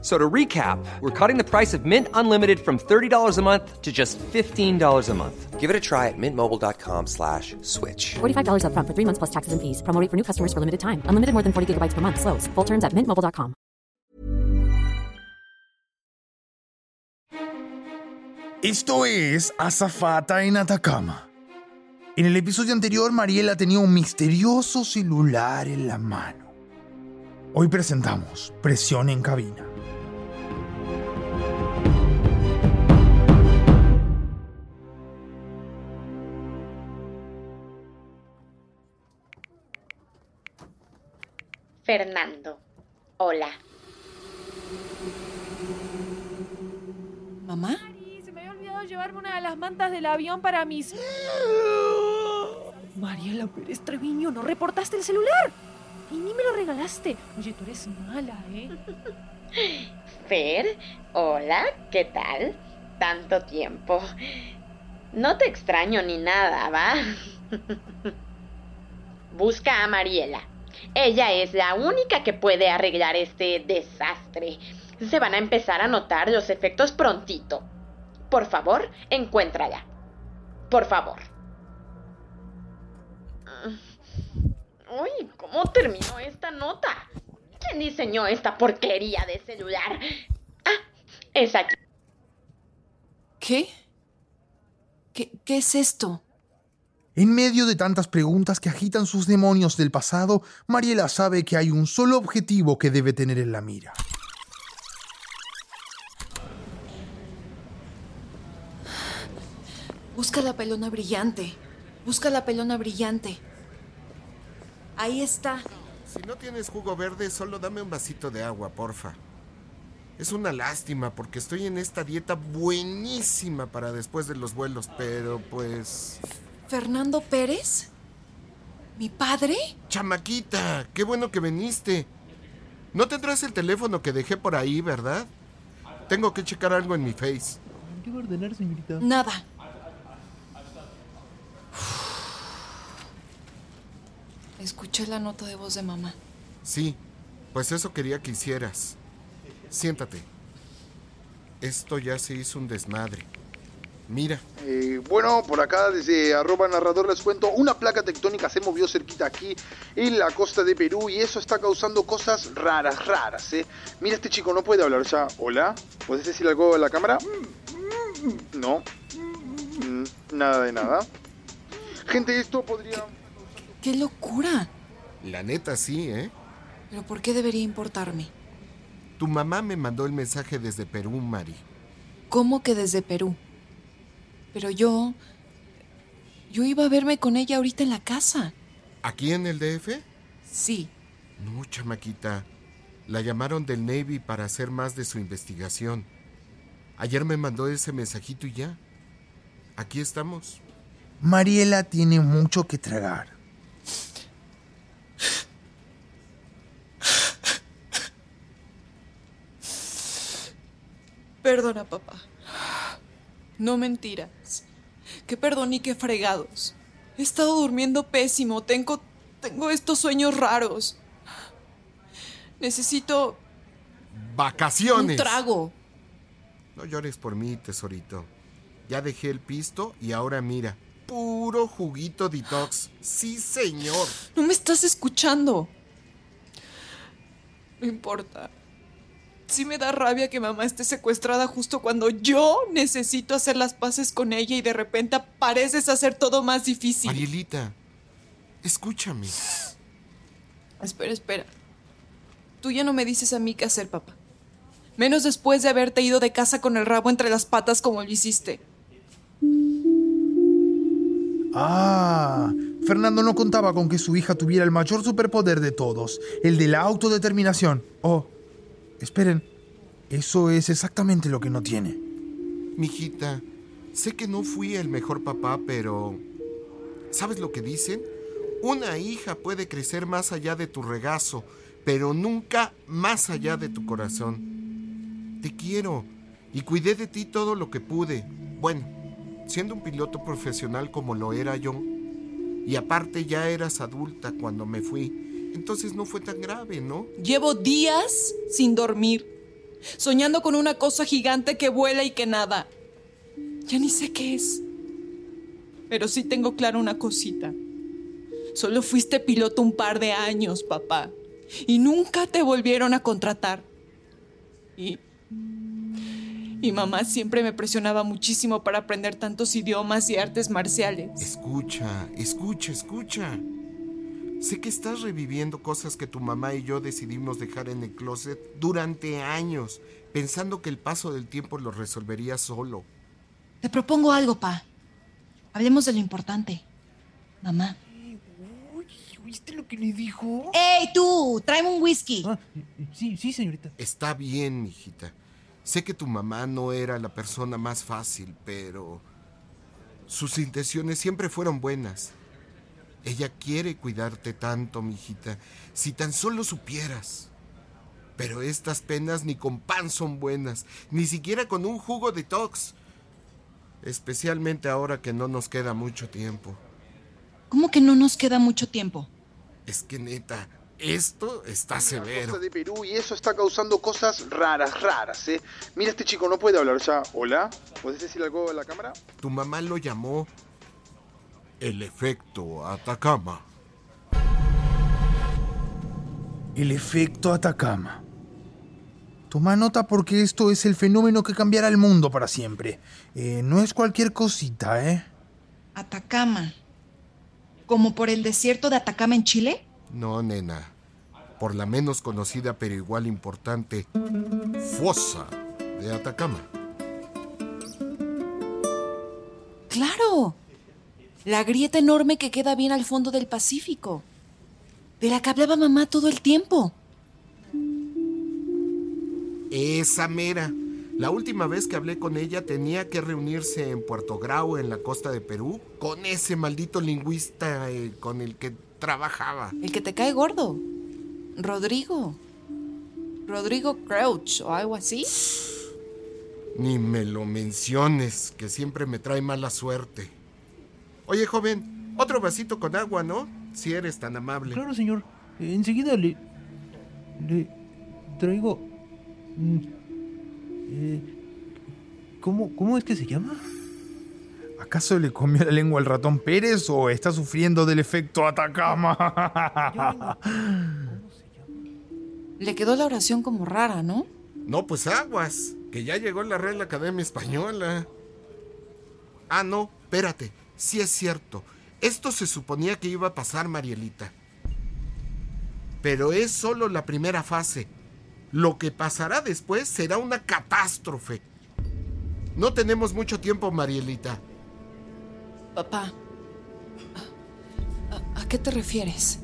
So to recap, we're cutting the price of Mint Unlimited from $30 a month to just $15 a month. Give it a try at mintmobile.com slash switch. $45 upfront for three months plus taxes and fees. Promo rate for new customers for limited time. Unlimited more than 40 gigabytes per month. Slows. Full terms at mintmobile.com. Esto es Azafata en Atacama. En el episodio anterior, Mariela tenía un misterioso celular en la mano. Hoy presentamos Presión en Cabina. Fernando. Hola. ¿Mamá? Se me había olvidado llevarme una de las mantas del avión para mis. Mariela Pérez Treviño, ¿no reportaste el celular? Y ni me lo regalaste. Oye, tú eres mala, ¿eh? Fer, hola, ¿qué tal? Tanto tiempo. No te extraño ni nada, ¿va? Busca a Mariela. Ella es la única que puede arreglar este desastre. Se van a empezar a notar los efectos prontito. Por favor, encuéntrala. Por favor. Uy, ¿cómo terminó esta nota? ¿Quién diseñó esta porquería de celular? Ah, es aquí. ¿Qué? ¿Qué, qué es esto? En medio de tantas preguntas que agitan sus demonios del pasado, Mariela sabe que hay un solo objetivo que debe tener en la mira. Busca la pelona brillante. Busca la pelona brillante. Ahí está. Si no tienes jugo verde, solo dame un vasito de agua, porfa. Es una lástima porque estoy en esta dieta buenísima para después de los vuelos, pero pues... ¿Fernando Pérez? ¿Mi padre? Chamaquita, qué bueno que viniste. No tendrás el teléfono que dejé por ahí, ¿verdad? Tengo que checar algo en mi face. ¿Qué va a ordenar, señorita? Nada. Escuché la nota de voz de mamá. Sí, pues eso quería que hicieras. Siéntate. Esto ya se hizo un desmadre. Mira. Eh, bueno, por acá desde arroba narrador les cuento, una placa tectónica se movió cerquita aquí en la costa de Perú y eso está causando cosas raras, raras, ¿eh? Mira, este chico no puede hablar, o sea, hola, ¿puedes decir algo a la cámara? No, nada de nada. Gente, esto podría... ¡Qué locura! La neta sí, ¿eh? ¿Pero por qué debería importarme? Tu mamá me mandó el mensaje desde Perú, Mari. ¿Cómo que desde Perú? Pero yo... Yo iba a verme con ella ahorita en la casa. ¿Aquí en el DF? Sí. No, chamaquita. La llamaron del Navy para hacer más de su investigación. Ayer me mandó ese mensajito y ya. Aquí estamos. Mariela tiene mucho que tragar. Perdona, papá. No mentiras. Que perdón y que fregados. He estado durmiendo pésimo. Tengo. Tengo estos sueños raros. Necesito. ¡Vacaciones! Un trago. No llores por mí, tesorito. Ya dejé el pisto y ahora mira. Puro juguito detox. Sí, señor. No me estás escuchando. No importa. Sí me da rabia que mamá esté secuestrada justo cuando yo necesito hacer las paces con ella y de repente pareces hacer todo más difícil. Marielita, escúchame. Espera, espera. Tú ya no me dices a mí qué hacer, papá. Menos después de haberte ido de casa con el rabo entre las patas como lo hiciste. Ah, Fernando no contaba con que su hija tuviera el mayor superpoder de todos, el de la autodeterminación. Oh, esperen, eso es exactamente lo que no tiene. Mijita, sé que no fui el mejor papá, pero... ¿Sabes lo que dicen? Una hija puede crecer más allá de tu regazo, pero nunca más allá de tu corazón. Te quiero y cuidé de ti todo lo que pude. Bueno, siendo un piloto profesional como lo era yo, y aparte ya eras adulta cuando me fui, entonces no fue tan grave, ¿no? Llevo días sin dormir, soñando con una cosa gigante que vuela y que nada. Ya ni sé qué es. Pero sí tengo claro una cosita. Solo fuiste piloto un par de años, papá. Y nunca te volvieron a contratar. Y y mamá siempre me presionaba muchísimo para aprender tantos idiomas y artes marciales. Escucha, escucha, escucha. Sé que estás reviviendo cosas que tu mamá y yo decidimos dejar en el closet durante años, pensando que el paso del tiempo lo resolvería solo. Te propongo algo, pa. Hablemos de lo importante. Mamá. ¿Viste lo que le dijo? ¡Ey, tú! Tráeme un whisky. Ah, sí, sí, señorita. Está bien, hijita. Sé que tu mamá no era la persona más fácil, pero sus intenciones siempre fueron buenas. Ella quiere cuidarte tanto, mijita, si tan solo supieras. Pero estas penas ni con pan son buenas, ni siquiera con un jugo de tox. Especialmente ahora que no nos queda mucho tiempo. ¿Cómo que no nos queda mucho tiempo? Es que neta, esto está severo. Costa de Perú y eso está causando cosas raras, raras, ¿eh? Mira, este chico no puede hablar ya. Hola, ¿puedes decir algo a la cámara? Tu mamá lo llamó el efecto Atacama. El efecto Atacama. Toma nota porque esto es el fenómeno que cambiará el mundo para siempre. Eh, no es cualquier cosita, ¿eh? Atacama. ¿Como por el desierto de Atacama en Chile? No, nena. Por la menos conocida pero igual importante, fosa de Atacama. ¡Claro! La grieta enorme que queda bien al fondo del Pacífico. De la que hablaba mamá todo el tiempo. Esa mera. La última vez que hablé con ella tenía que reunirse en Puerto Grau, en la costa de Perú, con ese maldito lingüista eh, con el que trabajaba. El que te cae gordo. Rodrigo. Rodrigo Crouch o algo así. Ni me lo menciones, que siempre me trae mala suerte. Oye, joven, otro vasito con agua, ¿no? Si eres tan amable. Claro, señor. Enseguida le. le traigo. mm, eh, ¿cómo, ¿Cómo es que se llama? ¿Acaso le comió la lengua al ratón Pérez o está sufriendo del efecto Atacama? Le quedó la oración como rara, ¿no? No, pues aguas, que ya llegó la Real Academia Española. Ah, no, espérate, sí es cierto. Esto se suponía que iba a pasar, Marielita. Pero es solo la primera fase. Lo que pasará después será una catástrofe. No tenemos mucho tiempo, Marielita. Papá. ¿A, a qué te refieres?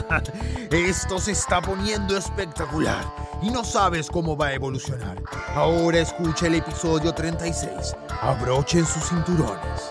Esto se está poniendo espectacular y no sabes cómo va a evolucionar. Ahora escucha el episodio 36. Abrochen sus cinturones.